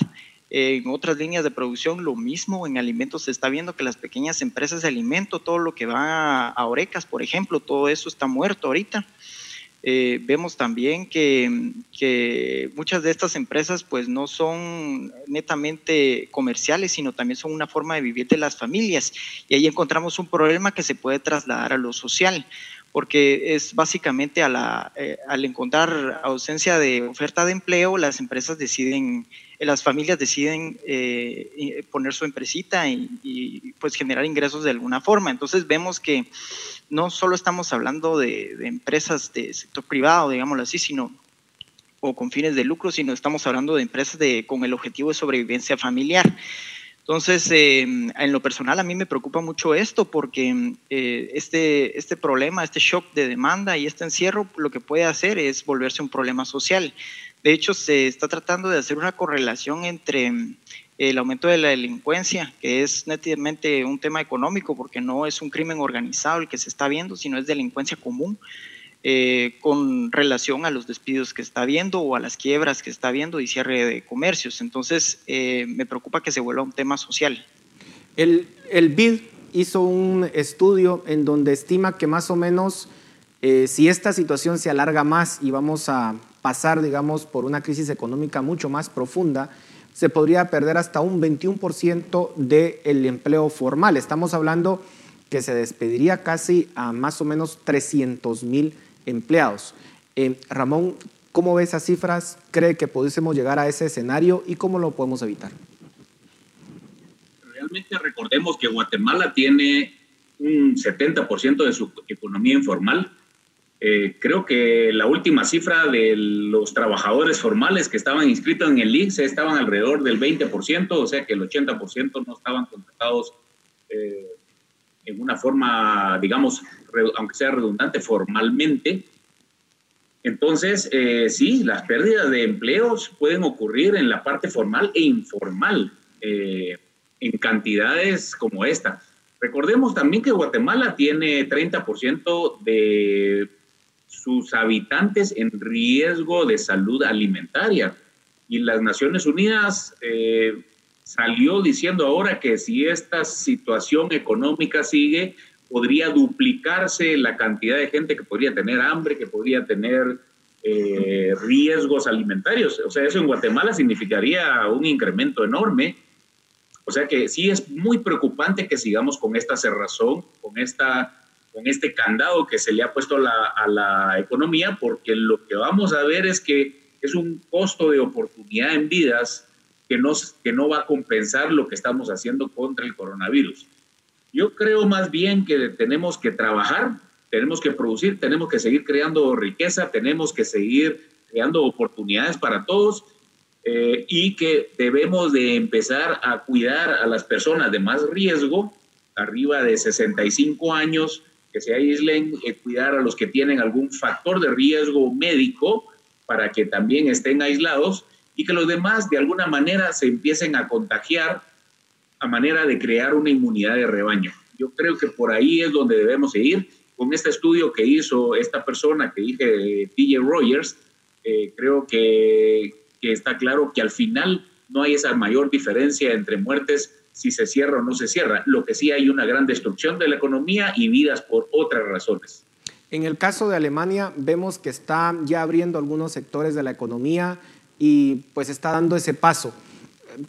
en otras líneas de producción, lo mismo. En alimentos se está viendo que las pequeñas empresas de alimento, todo lo que va a Orecas, por ejemplo, todo eso está muerto ahorita. Eh, vemos también que, muchas de estas empresas pues no son netamente comerciales, sino también son una forma de vivir de las familias. Y ahí encontramos un problema que se puede trasladar a lo social, porque es básicamente eh, al encontrar ausencia de oferta de empleo, las empresas deciden, las familias deciden eh, poner su empresita y, y pues generar ingresos de alguna forma. Entonces vemos que no solo estamos hablando de, empresas de sector privado, digámoslo así, sino o con fines de lucro, sino estamos hablando de empresas de, con el objetivo de sobrevivencia familiar. Entonces, eh, en lo personal, a mí me preocupa mucho esto porque eh, este, este problema, este shock de demanda y este encierro, lo que puede hacer es volverse un problema social. De hecho, se está tratando de hacer una correlación entre el aumento de la delincuencia, que es netamente un tema económico, porque no es un crimen organizado el que se está viendo, sino es delincuencia común, eh, con relación a los despidos que está viendo o a las quiebras que está viendo y cierre de comercios. Entonces, eh, me preocupa que se vuelva un tema social. El, BID hizo un estudio en donde estima que más o menos, eh, si esta situación se alarga más y vamos a pasar, digamos, por una crisis económica mucho más profunda, se podría perder hasta un 21% del empleo formal. Estamos hablando que se despediría casi a más o menos 300 mil empleados. Eh, Ramón, ¿cómo ve esas cifras? ¿Cree que pudiésemos llegar a ese escenario y cómo lo podemos evitar? Realmente recordemos que Guatemala tiene un 70% de su economía informal eh, creo que la última cifra de los trabajadores formales que estaban inscritos en el ICE estaban alrededor del 20%, o sea que el 80% no estaban contratados en una forma, digamos, aunque sea redundante, formalmente. Entonces, eh, sí, las pérdidas de empleos pueden ocurrir en la parte formal e informal, en cantidades como esta. Recordemos también que Guatemala tiene 30% de sus habitantes en riesgo de salud alimentaria. Y las Naciones Unidas eh, salió diciendo ahora que si esta situación económica sigue, podría duplicarse la cantidad de gente que podría tener hambre, que podría tener eh, riesgos alimentarios. O sea, eso en Guatemala significaría un incremento enorme. O sea que sí es muy preocupante que sigamos con esta cerrazón, con, esta, con este candado que se le ha puesto a la economía, porque lo que vamos a ver es que es un costo de oportunidad en vidas que no, que no va a compensar lo que estamos haciendo contra el coronavirus. Yo creo más bien que tenemos que trabajar tenemos que producir, tenemos que seguir creando riqueza, tenemos que seguir creando oportunidades para todos eh, y que debemos de empezar a cuidar a las personas de más riesgo, arriba de 65 años, que se aíslen, eh, cuidar a los que tienen algún factor de riesgo médico para que también estén aislados y que los demás de alguna manera se empiecen a contagiar a manera de crear una inmunidad de rebaño. Yo creo que por ahí es donde debemos seguir con este estudio que hizo esta persona que dije, TJ Rogers, eh, creo que, que, está claro que al final no hay esa mayor diferencia entre muertes si se cierra o no se cierra. Lo que sí hay una gran destrucción de la economía y vidas por otras razones. En el caso de Alemania vemos que está ya abriendo algunos sectores de la economía y pues está dando ese paso.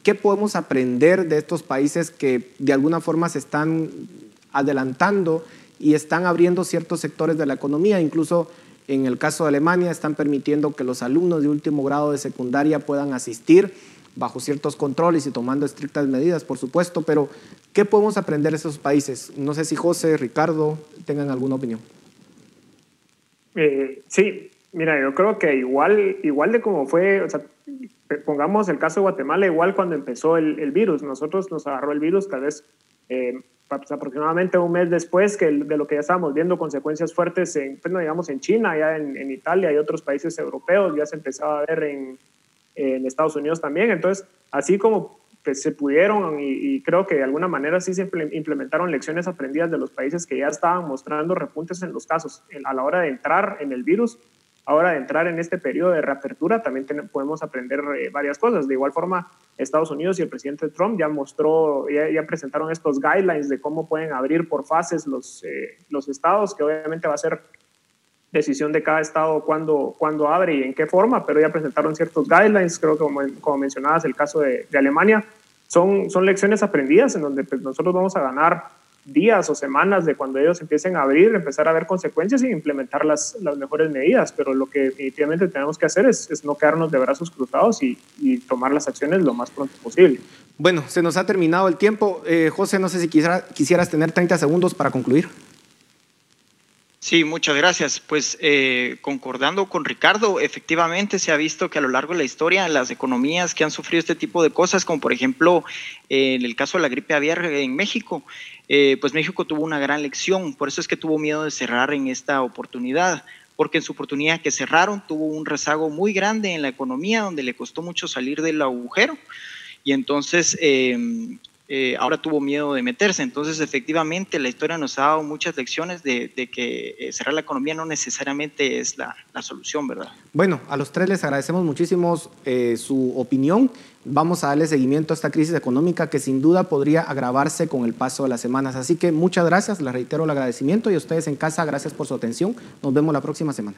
¿Qué podemos aprender de estos países que de alguna forma se están adelantando y están abriendo ciertos sectores de la economía, incluso en el caso de Alemania están permitiendo que los alumnos de último grado de secundaria puedan asistir bajo ciertos controles y tomando estrictas medidas, por supuesto, pero ¿qué podemos aprender de esos países? No sé si José, Ricardo tengan alguna opinión. Eh, sí, mira, yo creo que igual, igual de como fue, o sea, pongamos el caso de Guatemala, igual cuando empezó el, virus, nosotros nos agarró el virus tal vez eh, pues, aproximadamente un mes después que de lo que ya estábamos viendo consecuencias fuertes en, pues, digamos, en China, ya en, Italia y otros países europeos, ya se empezaba a ver en, en Estados Unidos también. Entonces, así como pues, se pudieron y, y, creo que de alguna manera sí se implementaron lecciones aprendidas de los países que ya estaban mostrando repuntes en los casos a la hora de entrar en el virus, ahora de entrar en este periodo de reapertura también podemos aprender eh, varias cosas. De igual forma, Estados Unidos y el presidente Trump ya mostró, ya, presentaron estos guidelines de cómo pueden abrir por fases los, eh, los estados, que obviamente va a ser decisión de cada estado cuándo, cuándo abre y en qué forma, pero ya presentaron ciertos guidelines, creo que como, como mencionabas el caso de, Alemania, son, son lecciones aprendidas en donde pues, nosotros vamos a ganar días o semanas de cuando ellos empiecen a abrir, empezar a ver consecuencias y implementar las, las mejores medidas. Pero lo que definitivamente tenemos que hacer es, es no quedarnos de brazos cruzados y, y, tomar las acciones lo más pronto posible. Bueno, se nos ha terminado el tiempo. Eh, José, no sé si quisiera, quisieras tener 30 segundos para concluir. Sí, muchas gracias. Pues eh, concordando con Ricardo, efectivamente se ha visto que a lo largo de la historia las economías que han sufrido este tipo de cosas, como por ejemplo eh, en el caso de la gripe aviar en México, eh, pues México tuvo una gran lección, por eso es que tuvo miedo de cerrar en esta oportunidad, porque en su oportunidad que cerraron tuvo un rezago muy grande en la economía, donde le costó mucho salir del agujero. Y entonces eh, ahora tuvo miedo de meterse. Entonces, efectivamente, la historia nos ha dado muchas lecciones de, que eh, cerrar la economía no necesariamente es la, solución, ¿verdad? Bueno, a los tres les agradecemos muchísimo eh, su opinión. Vamos a darle seguimiento a esta crisis económica que sin duda podría agravarse con el paso de las semanas. Así que muchas gracias, les reitero el agradecimiento y a ustedes en casa, gracias por su atención. Nos vemos la próxima semana.